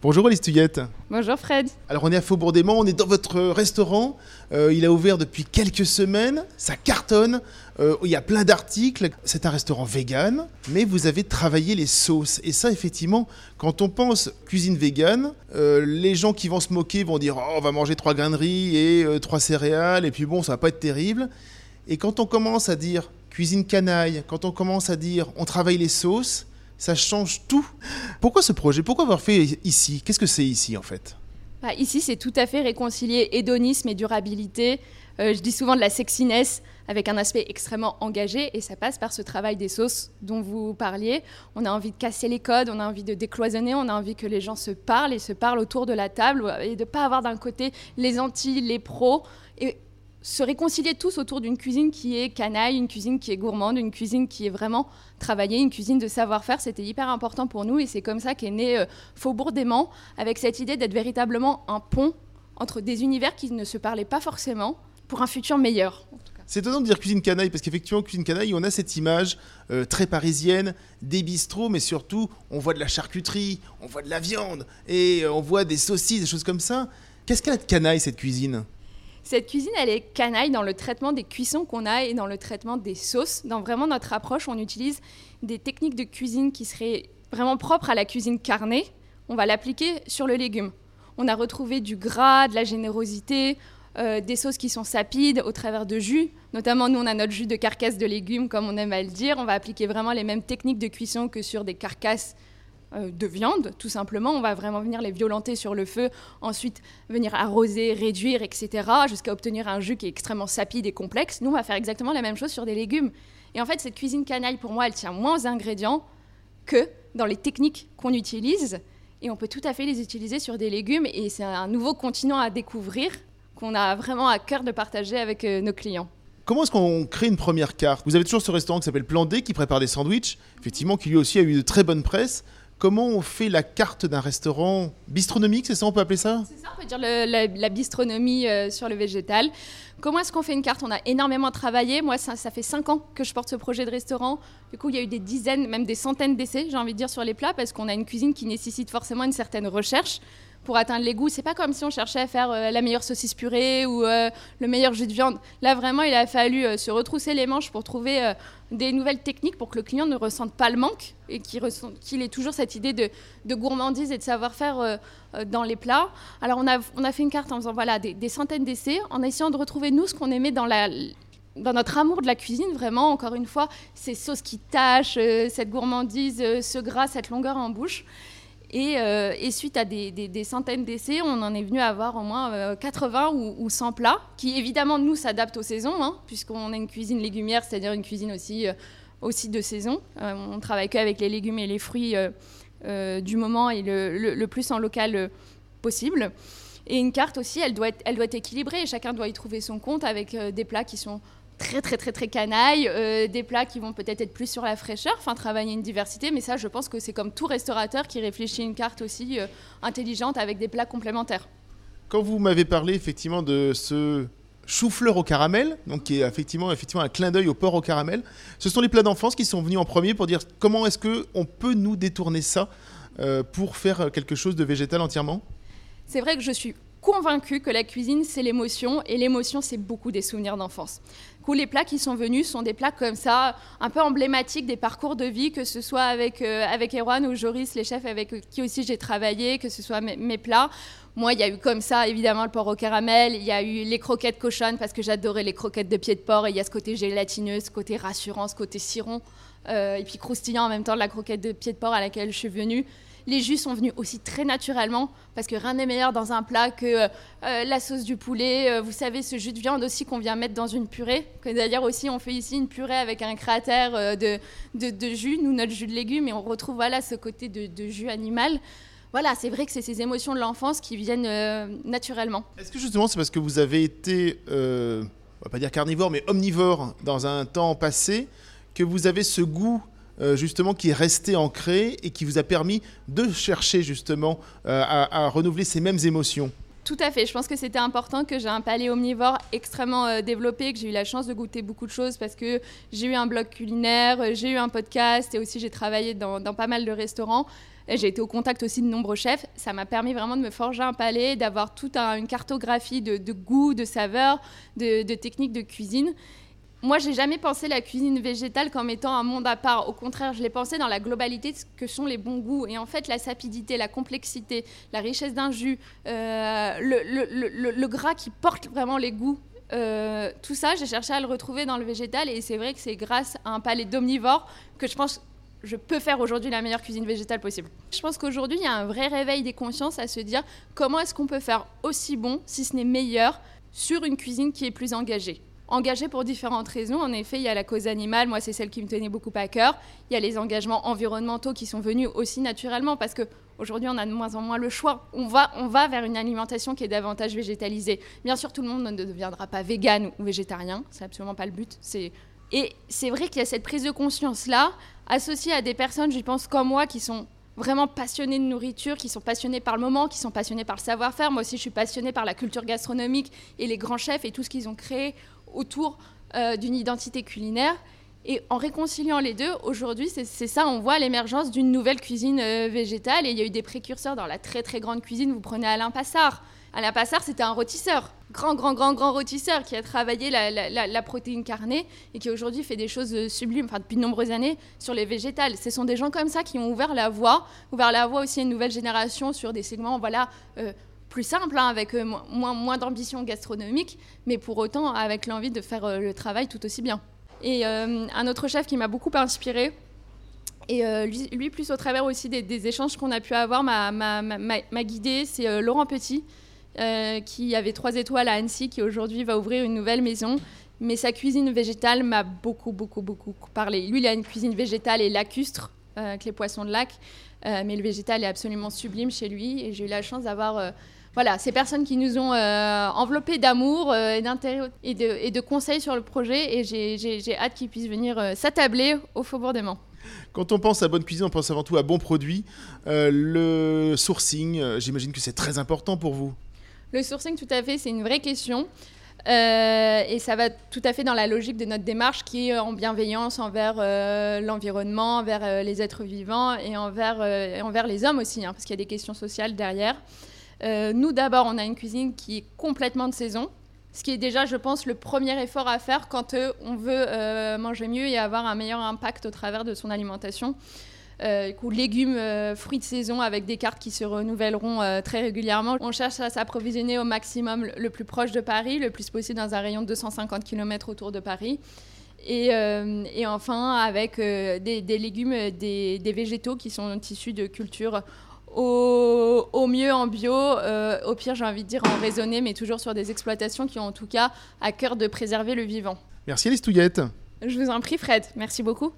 Bonjour Alice Tuyette. Bonjour Fred. Alors on est à Faubourg des Monts, on est dans votre restaurant. Euh, il a ouvert depuis quelques semaines, ça cartonne. Euh, il y a plein d'articles. C'est un restaurant vegan, mais vous avez travaillé les sauces. Et ça, effectivement, quand on pense cuisine vegan, euh, les gens qui vont se moquer vont dire oh, on va manger trois grains de riz et trois céréales, et puis bon, ça va pas être terrible. Et quand on commence à dire cuisine canaille, quand on commence à dire on travaille les sauces, ça change tout. Pourquoi ce projet? Pourquoi avoir fait ici? Qu'est-ce que c'est ici en fait? Bah, Ici, c'est tout à fait réconcilier hédonisme et durabilité. Euh, je dis souvent de la sexiness avec un aspect extrêmement engagé et ça passe par ce travail des sauces dont vous parliez. On a envie de casser les codes, on a envie de décloisonner, on a envie que les gens se parlent et se parlent autour de la table et de ne pas avoir d'un côté les anti, les pros. Se réconcilier tous autour d'une cuisine qui est canaille, une cuisine qui est gourmande, une cuisine qui est vraiment travaillée, une cuisine de savoir-faire, c'était hyper important pour nous et c'est comme ça qu'est né euh, Faubourg d'aimant, avec cette idée d'être véritablement un pont entre des univers qui ne se parlaient pas forcément pour un futur meilleur. C'est étonnant de dire cuisine canaille, parce qu'effectivement, cuisine canaille, on a cette image euh, très parisienne, des bistrots, mais surtout, on voit de la charcuterie, on voit de la viande, et euh, on voit des saucisses, des choses comme ça. Qu'est-ce qu'elle a de canaille, cette cuisine? Cette cuisine, elle est canaille dans le traitement des cuissons qu'on a et dans le traitement des sauces. Dans vraiment notre approche, on utilise des techniques de cuisine qui seraient vraiment propres à la cuisine carnée. On va l'appliquer sur le légume. On a retrouvé du gras, de la générosité, euh, des sauces qui sont sapides au travers de jus. Notamment, nous, on a notre jus de carcasse de légumes, comme on aime à le dire. On va appliquer vraiment les mêmes techniques de cuisson que sur des carcasses de viande, tout simplement. On va vraiment venir les violenter sur le feu, ensuite venir arroser, réduire, etc., jusqu'à obtenir un jus qui est extrêmement sapide et complexe. Nous, on va faire exactement la même chose sur des légumes. Et en fait, cette cuisine canaille, pour moi, elle tient moins aux ingrédients que dans les techniques qu'on utilise. Et on peut tout à fait les utiliser sur des légumes. Et c'est un nouveau continent à découvrir qu'on a vraiment à cœur de partager avec euh, nos clients. Comment est-ce qu'on crée une première carte? Vous avez toujours ce restaurant qui s'appelle Plan D qui prépare des sandwichs, effectivement, qui lui aussi a eu de très bonnes presses comment on fait la carte d'un restaurant bistronomique, c'est ça on peut appeler ça? C'est ça, on peut dire la, bistronomie euh, sur le végétal. Comment est-ce qu'on fait une carte? On a énormément travaillé. Moi, ça, ça, fait cinq ans que je porte ce projet de restaurant. Du coup, il y a eu des dizaines, même des centaines d'essais, j'ai envie de dire, sur les plats, parce qu'on a une cuisine qui nécessite forcément une certaine recherche pour atteindre les goûts. C'est pas comme si on cherchait à faire euh, la meilleure saucisse purée ou euh, le meilleur jus de viande. Là, vraiment, il a fallu euh, se retrousser les manches pour trouver des nouvelles techniques pour que le client ne ressente pas le manque et qu'il ait toujours cette idée de, gourmandise et de savoir-faire dans les plats. Alors, on a, fait une carte en faisant voilà, des, centaines d'essais, en essayant de retrouver, nous, ce qu'on aimait dans notre amour de la cuisine, vraiment, encore une fois, ces sauces qui tâchent, cette gourmandise, ce gras, cette longueur en bouche. Euh, et, suite à des, centaines d'essais, on en est venu à avoir au moins 80 euh, ou, 100 plats, qui évidemment, nous, s'adaptent aux saisons, hein, puisqu'on a une cuisine légumière, c'est-à-dire une cuisine aussi, euh, de saison. on travaille qu'avec les légumes et les fruits du moment et le, plus en local possible. Et une carte aussi, elle doit, être, elle doit être équilibrée, chacun doit y trouver son compte avec des plats qui sont très très très très canaille, euh, des plats qui vont peut-être être plus sur la fraîcheur, enfin travailler une diversité, mais ça je pense que c'est comme tout restaurateur qui réfléchit une carte aussi euh, intelligente avec des plats complémentaires. Quand vous m'avez parlé effectivement de ce chou-fleur au caramel, donc qui est effectivement, effectivement un clin d'œil au porc au caramel, ce sont les plats d'enfance qui sont venus en premier pour dire comment est-ce qu'on peut nous détourner ça euh, pour faire quelque chose de végétal entièrement? C'est vrai que je suis convaincue que la cuisine, c'est l'émotion, et l'émotion, c'est beaucoup des souvenirs d'enfance. Les plats qui sont venus sont des plats comme ça, un peu emblématiques des parcours de vie, que ce soit avec, euh, avec Erwan ou Joris, les chefs avec qui aussi j'ai travaillé, que ce soit mes, plats. Moi, il y a eu comme ça, évidemment, le porc au caramel, il y a eu les croquettes cochonnes, parce que j'adorais les croquettes de pied de porc, et il y a ce côté gélatineux, ce côté rassurant, ce côté ciron, euh, et puis croustillant en même temps de la croquette de pied de porc à laquelle je suis venue. Les jus sont venus aussi très naturellement, parce que rien n'est meilleur dans un plat que euh, la sauce du poulet. Euh, vous savez, ce jus de viande aussi qu'on vient mettre dans une purée. D'ailleurs aussi, on fait ici une purée avec un cratère euh, de, de, jus, nous, notre jus de légumes, et on retrouve voilà, ce côté de, jus animal voilà, c'est vrai que c'est ces émotions de l'enfance qui viennent naturellement. Est-ce que justement c'est parce que vous avez été, on va pas dire carnivore, mais omnivore dans un temps passé, que vous avez ce goût euh, justement qui est resté ancré et qui vous a permis de chercher justement euh, à, renouveler ces mêmes émotions Tout à fait. Je pense que c'était important que j'ai un palais omnivore extrêmement euh, développé, que j'ai eu la chance de goûter beaucoup de choses parce que j'ai eu un blog culinaire, j'ai eu un podcast et aussi j'ai travaillé dans, pas mal de restaurants. J'ai été au contact aussi de nombreux chefs. Ça m'a permis vraiment de me forger un palais, d'avoir toute une cartographie de, goûts, de saveurs, de, de techniques de cuisine. Moi, j'ai jamais pensé la cuisine végétale comme étant un monde à part. Au contraire, je l'ai pensé dans la globalité de ce que sont les bons goûts. Et en fait, la sapidité, la complexité, la richesse d'un jus, euh, le, gras qui porte vraiment les goûts, euh, tout ça, j'ai cherché à le retrouver dans le végétal. Et c'est vrai que c'est grâce à un palais d'omnivore que je pense je peux faire aujourd'hui la meilleure cuisine végétale possible. Je pense qu'aujourd'hui, il y a un vrai réveil des consciences à se dire comment est-ce qu'on peut faire aussi bon, si ce n'est meilleur, sur une cuisine qui est plus engagée engagé pour différentes raisons. En effet, il y a la cause animale, moi c'est celle qui me tenait beaucoup à cœur. Il y a les engagements environnementaux qui sont venus aussi naturellement parce que aujourd'hui on a de moins en moins le choix. On va, on va vers une alimentation qui est davantage végétalisée. Bien sûr, tout le monde ne deviendra pas vegan ou végétarien, c'est absolument pas le but. Et c'est vrai qu'il y a cette prise de conscience là associée à des personnes, je pense comme moi, qui sont vraiment passionnés de nourriture, qui sont passionnés par le moment, qui sont passionnés par le savoir-faire. Moi aussi, je suis passionnée par la culture gastronomique et les grands chefs et tout ce qu'ils ont créé autour euh, d'une identité culinaire. Et en réconciliant les deux, aujourd'hui, c'est ça, on voit l'émergence d'une nouvelle cuisine euh, végétale. Et il y a eu des précurseurs dans la très très grande cuisine. Vous prenez Alain Passard. Alain Passard, c'était un rôtisseur, grand, grand, grand, grand rôtisseur qui a travaillé la, protéine carnée et qui aujourd'hui fait des choses euh, sublimes, enfin depuis de nombreuses années, sur les végétales. Ce sont des gens comme ça qui ont ouvert la voie, ouvert la voie aussi à une nouvelle génération sur des segments, voilà plus simple, hein, avec euh, moins, moins d'ambition gastronomique, mais pour autant avec l'envie de faire euh, le travail tout aussi bien. Et euh, un autre chef qui m'a beaucoup inspiré, et lui, plus au travers aussi des, échanges qu'on a pu avoir, m'a guidé, c'est Laurent Petit, qui avait trois étoiles à Annecy, qui aujourd'hui va ouvrir une nouvelle maison. Mais sa cuisine végétale m'a beaucoup, beaucoup, beaucoup parlé. Lui, il a une cuisine végétale et lacustre, avec les poissons de lac. mais le végétal est absolument sublime chez lui. Et j'ai eu la chance d'avoir voilà, ces personnes qui nous ont euh, enveloppés d'amour euh, et d'intérêt et de, conseils sur le projet. Et j'ai hâte qu'ils puissent venir euh, s'attabler au Faubourg des Mans. Quand on pense à bonne cuisine, on pense avant tout à bons produits. le sourcing, j'imagine que c'est très important pour vous. Le sourcing, tout à fait, c'est une vraie question. et ça va tout à fait dans la logique de notre démarche qui est en bienveillance envers l'environnement, envers les êtres vivants et envers, envers les hommes aussi, hein, parce qu'il y a des questions sociales derrière. Euh, nous, d'abord, on a une cuisine qui est complètement de saison, ce qui est déjà, je pense, le premier effort à faire quand euh, on veut euh, manger mieux et avoir un meilleur impact au travers de son alimentation. Euh, légumes, fruits de saison avec des cartes qui se renouvelleront très régulièrement. On cherche à s'approvisionner au maximum le plus proche de Paris, le plus possible dans un rayon de 250 km autour de Paris. Et, enfin, avec des, légumes, des, végétaux qui sont issus de cultures au, mieux en bio, euh, au pire j'ai envie de dire en raisonné, mais toujours sur des exploitations qui ont en tout cas à cœur de préserver le vivant. Merci Alice Touillette. Je vous en prie Fred, merci beaucoup.